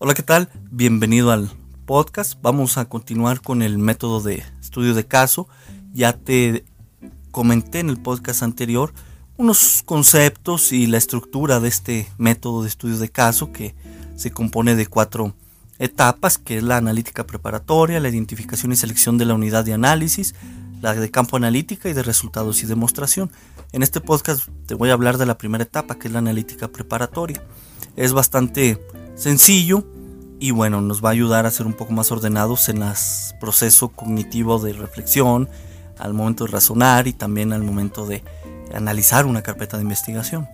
Hola, ¿qué tal? Bienvenido al podcast. Vamos a continuar con el método de estudio de caso. Ya te comenté en el podcast anterior unos conceptos y la estructura de este método de estudio de caso que se compone de cuatro etapas, que es la analítica preparatoria, la identificación y selección de la unidad de análisis, la de campo analítica y de resultados y demostración. En este podcast te voy a hablar de la primera etapa, que es la analítica preparatoria. Es bastante sencillo y bueno, nos va a ayudar a ser un poco más ordenados en el proceso cognitivo de reflexión, al momento de razonar y también al momento de analizar una carpeta de investigación.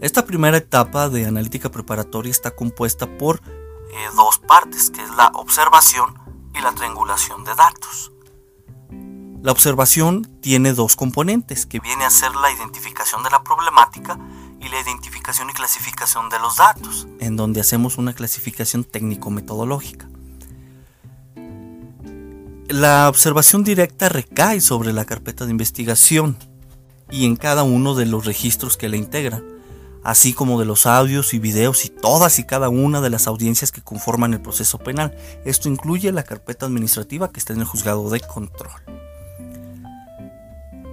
Esta primera etapa de analítica preparatoria está compuesta por eh, dos partes, que es la observación y la triangulación de datos. La observación tiene dos componentes, que viene a ser la identificación de la problemática y la identificación y clasificación de los datos, en donde hacemos una clasificación técnico-metodológica. La observación directa recae sobre la carpeta de investigación y en cada uno de los registros que la integran, así como de los audios y videos y todas y cada una de las audiencias que conforman el proceso penal. Esto incluye la carpeta administrativa que está en el juzgado de control.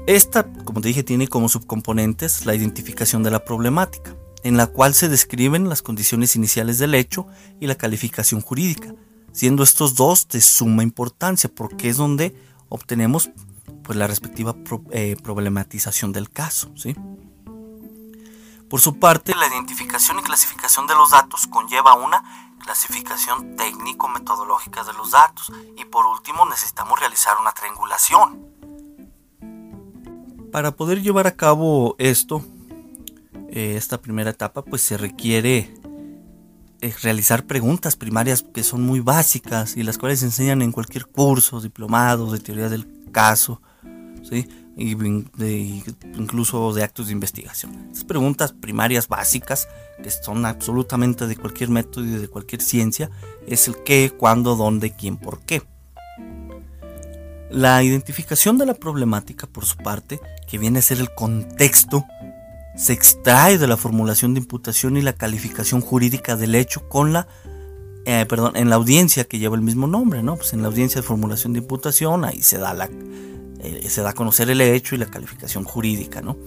Esta, como te dije, tiene como subcomponentes la identificación de la problemática, en la cual se describen las condiciones iniciales del hecho y la calificación jurídica, siendo estos dos de suma importancia porque es donde obtenemos pues, la respectiva eh, problematización del caso. ¿sí? Por su parte, la identificación y clasificación de los datos conlleva una clasificación técnico-metodológica de los datos y por último necesitamos realizar una triangulación para poder llevar a cabo esto, eh, esta primera etapa, pues se requiere eh, realizar preguntas primarias que son muy básicas y las cuales se enseñan en cualquier curso, diplomado de teoría del caso, ¿sí? Y incluso de actos de investigación. Preguntas primarias básicas, que son absolutamente de cualquier método y de cualquier ciencia, es el qué, cuándo, dónde, quién, por qué. La identificación de la problemática, por su parte, que viene a ser el contexto, se extrae de la formulación de imputación y la calificación jurídica del hecho con la, eh, perdón, en la audiencia que lleva el mismo nombre, ¿no? Pues en la audiencia de formulación de imputación ahí se da la, eh, se da a conocer el hecho y la calificación jurídica, ¿no?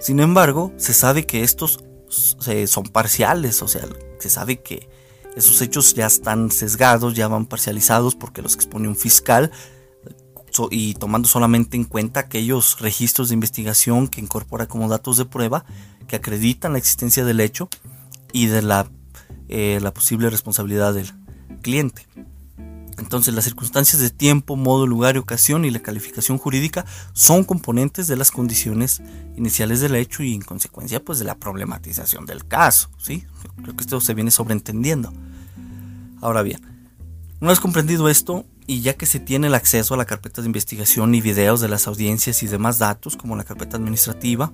Sin embargo, se sabe que estos son parciales, o sea, se sabe que esos hechos ya están sesgados, ya van parcializados porque los expone un fiscal y tomando solamente en cuenta aquellos registros de investigación que incorpora como datos de prueba que acreditan la existencia del hecho y de la, eh, la posible responsabilidad del cliente. Entonces las circunstancias de tiempo, modo, lugar y ocasión y la calificación jurídica son componentes de las condiciones iniciales del hecho y en consecuencia pues de la problematización del caso. ¿sí? Creo que esto se viene sobreentendiendo. Ahora bien, una vez comprendido esto, y ya que se tiene el acceso a la carpeta de investigación y videos de las audiencias y demás datos, como la carpeta administrativa,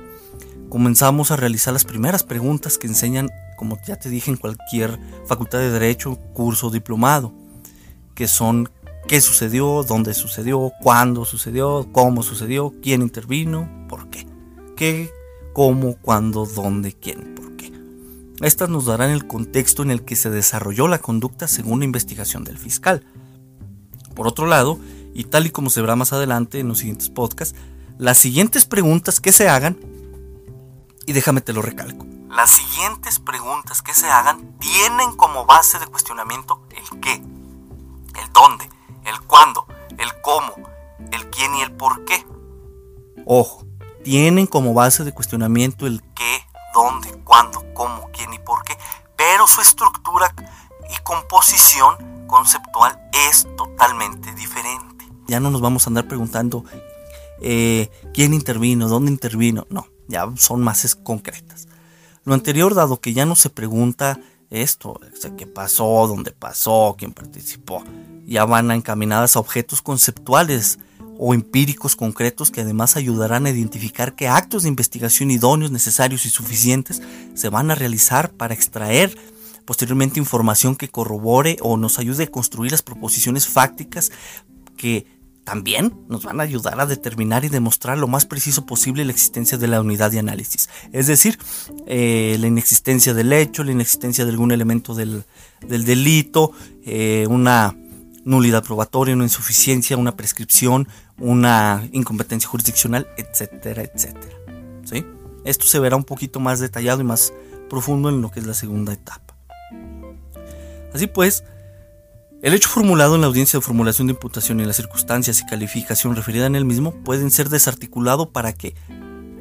comenzamos a realizar las primeras preguntas que enseñan, como ya te dije, en cualquier facultad de derecho, curso, diplomado, que son qué sucedió, dónde sucedió, cuándo sucedió, cómo sucedió, quién intervino, por qué. ¿Qué, cómo, cuándo, dónde, quién, por qué. Estas nos darán el contexto en el que se desarrolló la conducta según la investigación del fiscal. Por otro lado, y tal y como se verá más adelante en los siguientes podcasts, las siguientes preguntas que se hagan, y déjame te lo recalco, las siguientes preguntas que se hagan tienen como base de cuestionamiento el qué, el dónde, el cuándo, el cómo, el quién y el por qué. Ojo, tienen como base de cuestionamiento el qué, dónde, cuándo, cómo, quién y por qué, pero su estructura y composición conceptual es totalmente diferente. Ya no nos vamos a andar preguntando eh, quién intervino, dónde intervino, no, ya son más concretas. Lo anterior, dado que ya no se pregunta esto, qué pasó, dónde pasó, quién participó, ya van encaminadas a objetos conceptuales o empíricos concretos que además ayudarán a identificar qué actos de investigación idóneos, necesarios y suficientes se van a realizar para extraer posteriormente información que corrobore o nos ayude a construir las proposiciones fácticas que también nos van a ayudar a determinar y demostrar lo más preciso posible la existencia de la unidad de análisis. Es decir, eh, la inexistencia del hecho, la inexistencia de algún elemento del, delito, eh, una nulidad probatoria, una insuficiencia, una prescripción, una incompetencia jurisdiccional, etcétera, etcétera. ¿Sí? Esto se verá un poquito más detallado y más profundo en lo que es la segunda etapa. Así pues, el hecho formulado en la audiencia de formulación de imputación y las circunstancias y calificación referida en el mismo pueden ser desarticulado para que,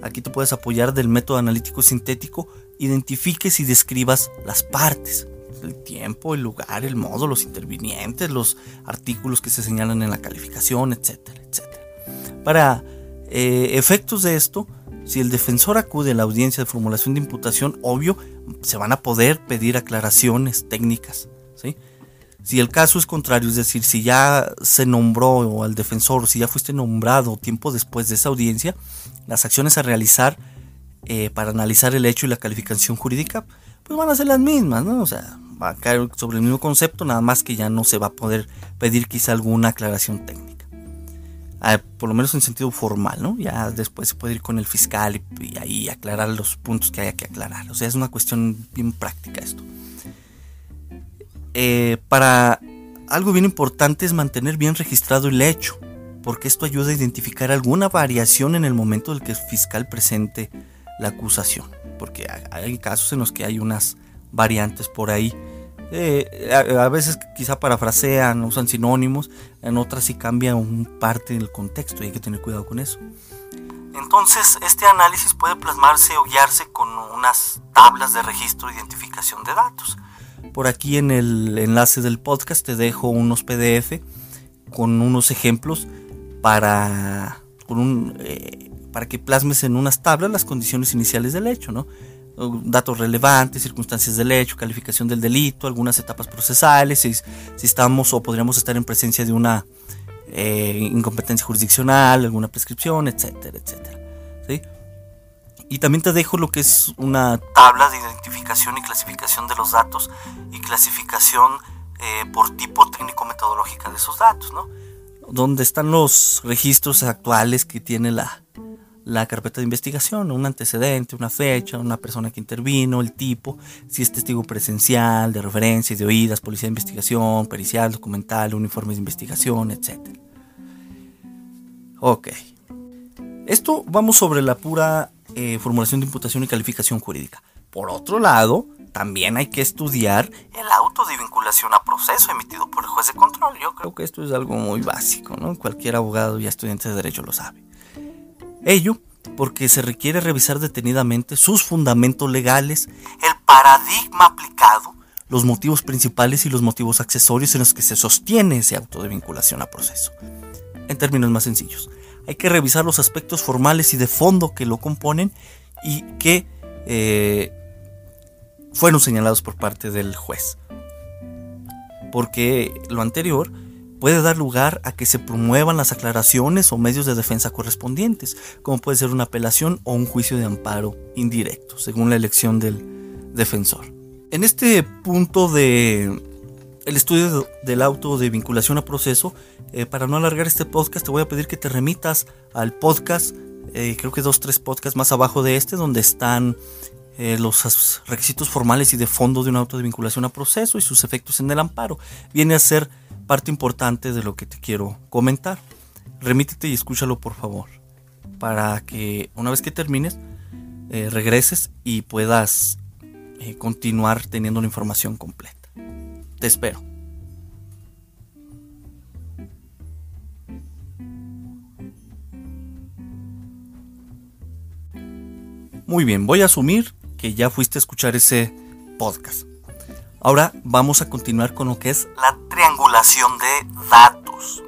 aquí te puedes apoyar del método analítico sintético, identifiques y describas las partes, el tiempo, el lugar, el modo, los intervinientes, los artículos que se señalan en la calificación, etcétera, etcétera. Para eh, efectos de esto, si el defensor acude a la audiencia de formulación de imputación, obvio, se van a poder pedir aclaraciones técnicas. ¿Sí? Si el caso es contrario, es decir, si ya se nombró al defensor, si ya fuiste nombrado tiempo después de esa audiencia, las acciones a realizar eh, para analizar el hecho y la calificación jurídica, pues van a ser las mismas, ¿no? O sea, va a caer sobre el mismo concepto, nada más que ya no se va a poder pedir quizá alguna aclaración técnica. Ah, por lo menos en sentido formal, ¿no? Ya después se puede ir con el fiscal y, ahí aclarar los puntos que haya que aclarar. O sea, es una cuestión bien práctica esto. Eh, para algo bien importante es mantener bien registrado el hecho, porque esto ayuda a identificar alguna variación en el momento del que el fiscal presente la acusación, porque hay casos en los que hay unas variantes por ahí eh, a, veces quizá parafrasean, usan sinónimos, en otras sí cambian un parte del contexto hay que tener cuidado con eso. Entonces, este análisis puede plasmarse o guiarse con unas tablas de registro e identificación de datos. Por aquí en el enlace del podcast te dejo unos PDF con unos ejemplos para, eh, para que plasmes en unas tablas las condiciones iniciales del hecho, ¿no? datos relevantes, circunstancias del hecho, calificación del delito, algunas etapas procesales, si, si estamos o podríamos estar en presencia de una eh, incompetencia jurisdiccional, alguna prescripción, etcétera, etcétera. Y también te dejo lo que es una tabla de identificación y clasificación de los datos y clasificación eh, por tipo técnico-metodológica de esos datos, ¿no? Donde están los registros actuales que tiene la, la carpeta de investigación, un antecedente, una fecha, una persona que intervino, el tipo, si es testigo presencial, de referencia, de oídas, policía de investigación, pericial, documental, uniformes de investigación, etc. Ok. Esto vamos sobre la pura eh, formulación de imputación y calificación jurídica. Por otro lado, también hay que estudiar el auto de vinculación a proceso emitido por el juez de control. Yo creo que esto es algo muy básico, ¿no? Cualquier abogado y estudiante de derecho lo sabe. Ello porque se requiere revisar detenidamente sus fundamentos legales, el paradigma aplicado, los motivos principales y los motivos accesorios en los que se sostiene ese auto de vinculación a proceso. En términos más sencillos, hay que revisar los aspectos formales y de fondo que lo componen y que eh, fueron señalados por parte del juez. Porque lo anterior puede dar lugar a que se promuevan las aclaraciones o medios de defensa correspondientes, como puede ser una apelación o un juicio de amparo indirecto, según la elección del defensor. En este punto de el estudio del auto de vinculación a proceso. Eh, para no alargar este podcast, te voy a pedir que te remitas al podcast, eh, creo que dos, tres podcasts más abajo de este, donde están eh, los requisitos formales y de fondo de un auto de vinculación a proceso y sus efectos en el amparo. Viene a ser parte importante de lo que te quiero comentar. Remítete y escúchalo por favor, para que una vez que termines, regreses y puedas continuar teniendo la información completa. Te espero. Muy bien, voy a asumir que ya fuiste a escuchar ese podcast. Ahora vamos a continuar con lo que es la triangulación de datos.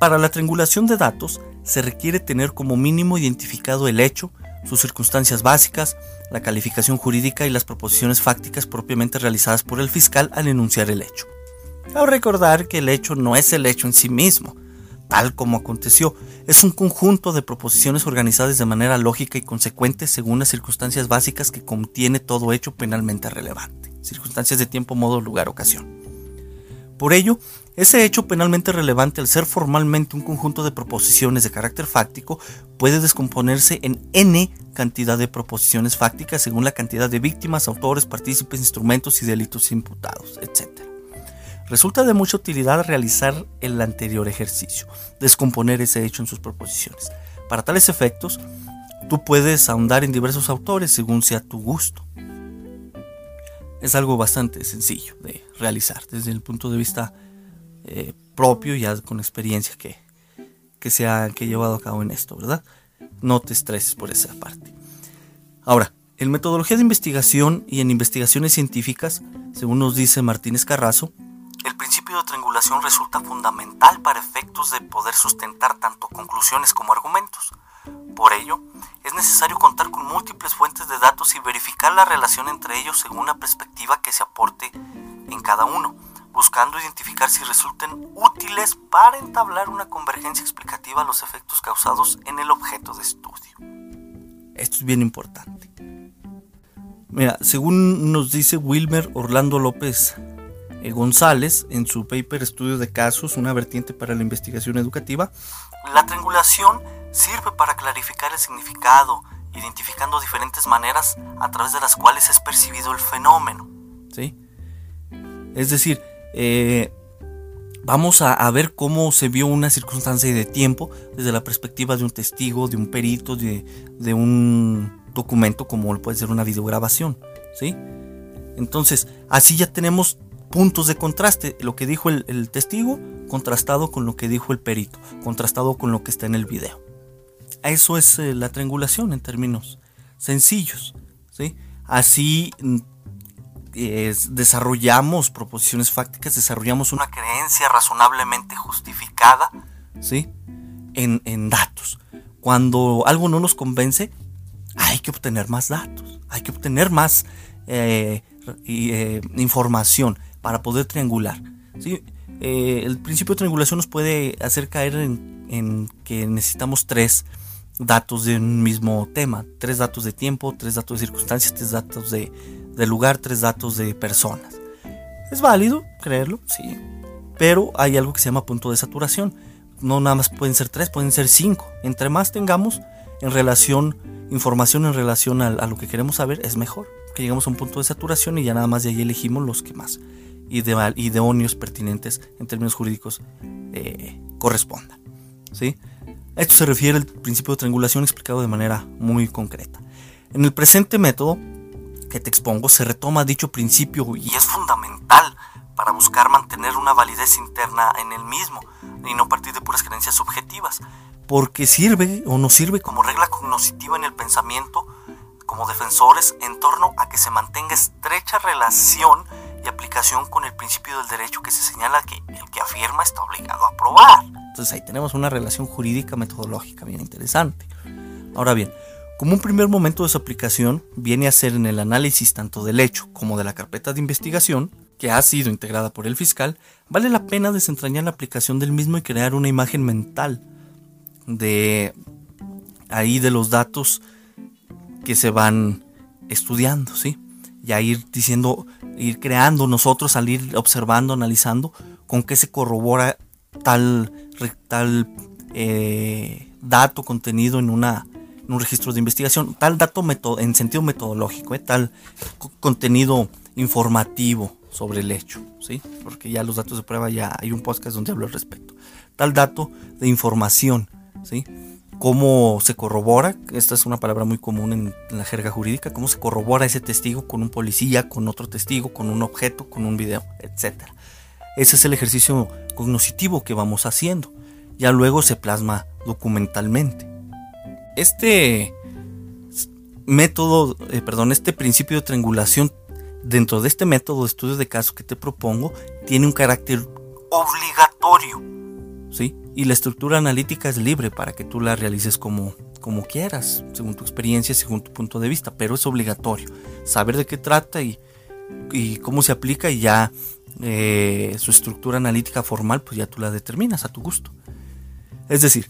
Para la triangulación de datos se requiere tener como mínimo identificado el hecho, sus circunstancias básicas, la calificación jurídica y las proposiciones fácticas propiamente realizadas por el fiscal al enunciar el hecho. Cabe recordar que el hecho no es el hecho en sí mismo, tal como aconteció, es un conjunto de proposiciones organizadas de manera lógica y consecuente según las circunstancias básicas que contiene todo hecho penalmente relevante, circunstancias de tiempo, modo, lugar, ocasión. Por ello, ese hecho penalmente relevante, al ser formalmente un conjunto de proposiciones de carácter fáctico, puede descomponerse en n cantidad de proposiciones fácticas según la cantidad de víctimas, autores, partícipes, instrumentos y delitos imputados, etc. Resulta de mucha utilidad realizar el anterior ejercicio, descomponer ese hecho en sus proposiciones. Para tales efectos, tú puedes ahondar en diversos autores según sea tu gusto. Es algo bastante sencillo de realizar desde el punto de vista eh, propio, ya con experiencia que, que se ha que llevado a cabo en esto, ¿verdad? No te estreses por esa parte. Ahora, en metodología de investigación y en investigaciones científicas, según nos dice Martínez Carrazo, el principio de triangulación resulta fundamental para efectos de poder sustentar tanto conclusiones como argumentos. Por ello, es necesario contar con múltiples fuentes de datos y verificar la relación entre ellos según la perspectiva que se aporte en cada uno, buscando identificar si resulten útiles para entablar una convergencia explicativa a los efectos causados en el objeto de estudio. Esto es bien importante. Mira, según nos dice Wilmer Orlando López eh, González en su paper Estudio de Casos, una vertiente para la investigación educativa, la triangulación sirve para clarificar el significado, identificando diferentes maneras a través de las cuales es percibido el fenómeno. ¿sí? Es decir, eh, vamos a, ver cómo se vio una circunstancia de tiempo desde la perspectiva de un testigo, de un perito, de, un documento como puede ser una videograbación. ¿sí? Entonces, así ya tenemos puntos de contraste. Lo que dijo el, testigo contrastado con lo que dijo el perito, contrastado con lo que está en el video. Eso es eh, la triangulación en términos sencillos. ¿sí? Así desarrollamos proposiciones fácticas, desarrollamos una creencia razonablemente justificada ¿sí? en, datos. Cuando algo no nos convence, hay que obtener más datos, hay que obtener más eh, eh, información para poder triangular. ¿sí? Eh, el principio de triangulación nos puede hacer caer en que necesitamos tres datos de un mismo tema, tres datos de tiempo, tres datos de circunstancias, tres datos de, de lugar, tres datos de personas. Es válido creerlo, sí, pero hay algo que se llama punto de saturación. No nada más pueden ser tres, pueden ser cinco. Entre más tengamos en relación, información en relación a, lo que queremos saber, es mejor. Que llegamos a un punto de saturación y ya nada más de ahí elegimos los que más ideóneos pertinentes en términos jurídicos eh, correspondan. ¿sí? A esto se refiere el principio de triangulación explicado de manera muy concreta. En el presente método, que te expongo se retoma dicho principio y es fundamental para buscar mantener una validez interna en el mismo y no partir de puras creencias subjetivas, porque sirve o nos sirve como regla cognoscitiva en el pensamiento como defensores en torno a que se mantenga estrecha relación y aplicación con el principio del derecho que se señala que el que afirma está obligado a probar. Entonces ahí tenemos una relación jurídica metodológica bien interesante. Ahora bien, como un primer momento de su aplicación viene a ser en el análisis tanto del hecho como de la carpeta de investigación, que ha sido integrada por el fiscal, vale la pena desentrañar la aplicación del mismo y crear una imagen mental de ahí de los datos que se van estudiando, ¿sí? Y a ir diciendo ir creando nosotros, al ir observando, analizando, con qué se corrobora tal, tal eh, dato contenido en, una, un registro de investigación, tal dato en sentido metodológico, eh, tal contenido informativo sobre el hecho, ¿sí? porque ya los datos de prueba ya hay un podcast donde hablo al respecto. Tal dato de información, ¿sí? cómo se corrobora, esta es una palabra muy común en, la jerga jurídica, cómo se corrobora ese testigo con un policía, con otro testigo, con un objeto, con un video, etc. Ese es el ejercicio cognoscitivo que vamos haciendo. Ya luego se plasma documentalmente. Este método, eh, perdón, este principio de triangulación dentro de este método de estudio de caso que te propongo tiene un carácter obligatorio, ¿sí? Y la estructura analítica es libre para que tú la realices como, como quieras, según tu experiencia, según tu punto de vista, pero es obligatorio saber de qué trata y, y cómo se aplica y ya eh, su estructura analítica formal, pues ya tú la determinas a tu gusto. Es decir,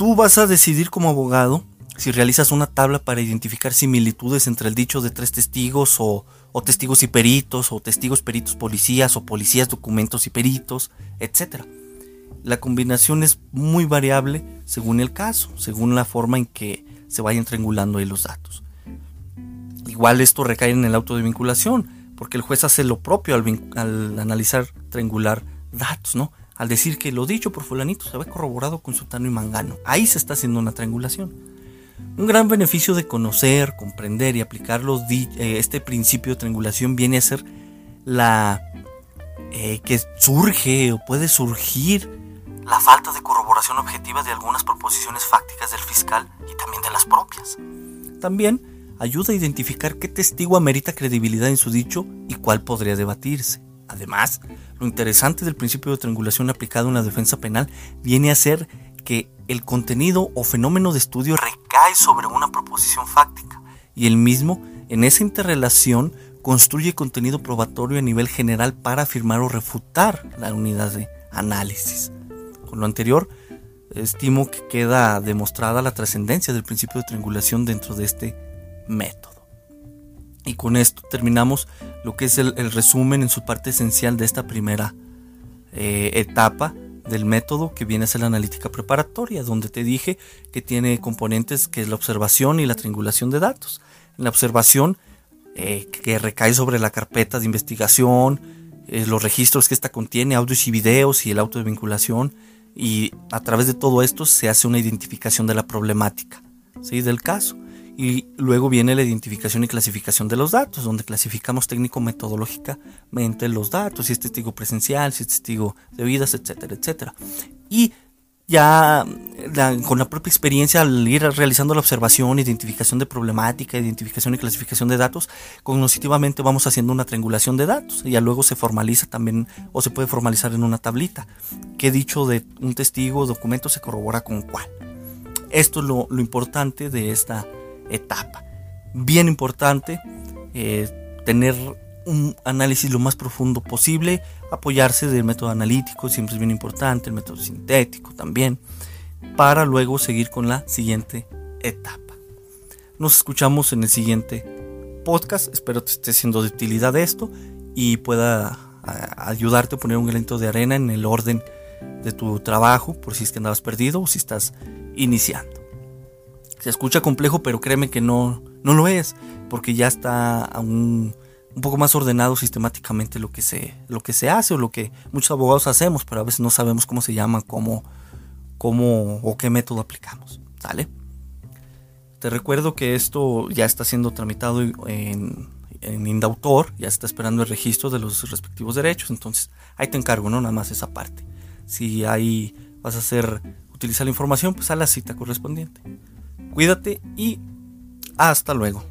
tú vas a decidir como abogado si realizas una tabla para identificar similitudes entre el dicho de tres testigos o, testigos y peritos o testigos peritos policías o policías documentos y peritos, etc. La combinación es muy variable según el caso, según la forma en que se vayan triangulando ahí los datos. Igual esto recae en el auto de vinculación, porque el juez hace lo propio al, analizar, triangular datos, ¿no? Al decir que lo dicho por fulanito se ve corroborado con sutano y mangano. Ahí se está haciendo una triangulación. Un gran beneficio de conocer, comprender y aplicar eh, este principio de triangulación viene a ser la eh, que surge o puede surgir la falta de corroboración objetiva de algunas proposiciones fácticas del fiscal y también de las propias. También ayuda a identificar qué testigo amerita credibilidad en su dicho y cuál podría debatirse. Además, lo interesante del principio de triangulación aplicado en la defensa penal viene a ser que el contenido o fenómeno de estudio recae sobre una proposición fáctica y el mismo, en esa interrelación, construye contenido probatorio a nivel general para afirmar o refutar la unidad de análisis. Con lo anterior, estimo que queda demostrada la trascendencia del principio de triangulación dentro de este método. Y con esto terminamos lo que es el, resumen en su parte esencial de esta primera eh, etapa del método que viene a ser la analítica preparatoria, donde te dije que tiene componentes que es la observación y la triangulación de datos. La observación, eh, que recae sobre la carpeta de investigación, eh, los registros que ésta contiene, audios y videos y el auto de vinculación, y a través de todo esto se hace una identificación de la problemática, ¿sí? del caso. Y luego viene la identificación y clasificación de los datos, donde clasificamos técnico-metodológicamente los datos, si es testigo presencial, si es testigo de vidas, etcétera, etcétera. Y ya con la propia experiencia al ir realizando la observación, identificación de problemática, identificación y clasificación de datos, cognitivamente vamos haciendo una triangulación de datos y ya luego se formaliza también o se puede formalizar en una tablita. ¿Qué dicho de un testigo o documento se corrobora con cuál? Esto es lo, importante de esta etapa. Bien importante eh, tener un análisis lo más profundo posible, apoyarse del método analítico, siempre es bien importante, el método sintético también, para luego seguir con la siguiente etapa. Nos escuchamos en el siguiente podcast, espero te esté siendo de utilidad esto y pueda ayudarte a poner un granito de arena en el orden de tu trabajo, por si es que andabas perdido o si estás iniciando. Se escucha complejo, pero créeme que no, no lo es, porque ya está a un poco más ordenado sistemáticamente lo que se, lo que se hace o lo que muchos abogados hacemos, pero a veces no sabemos cómo se llama, cómo, cómo o qué método aplicamos. ¿Sale? Te recuerdo que esto ya está siendo tramitado en, en Indautor, ya está esperando el registro de los respectivos derechos, entonces ahí te encargo, ¿no? Nada más esa parte. Si ahí vas a hacer, utilizar la información, pues a la cita correspondiente. Cuídate y hasta luego.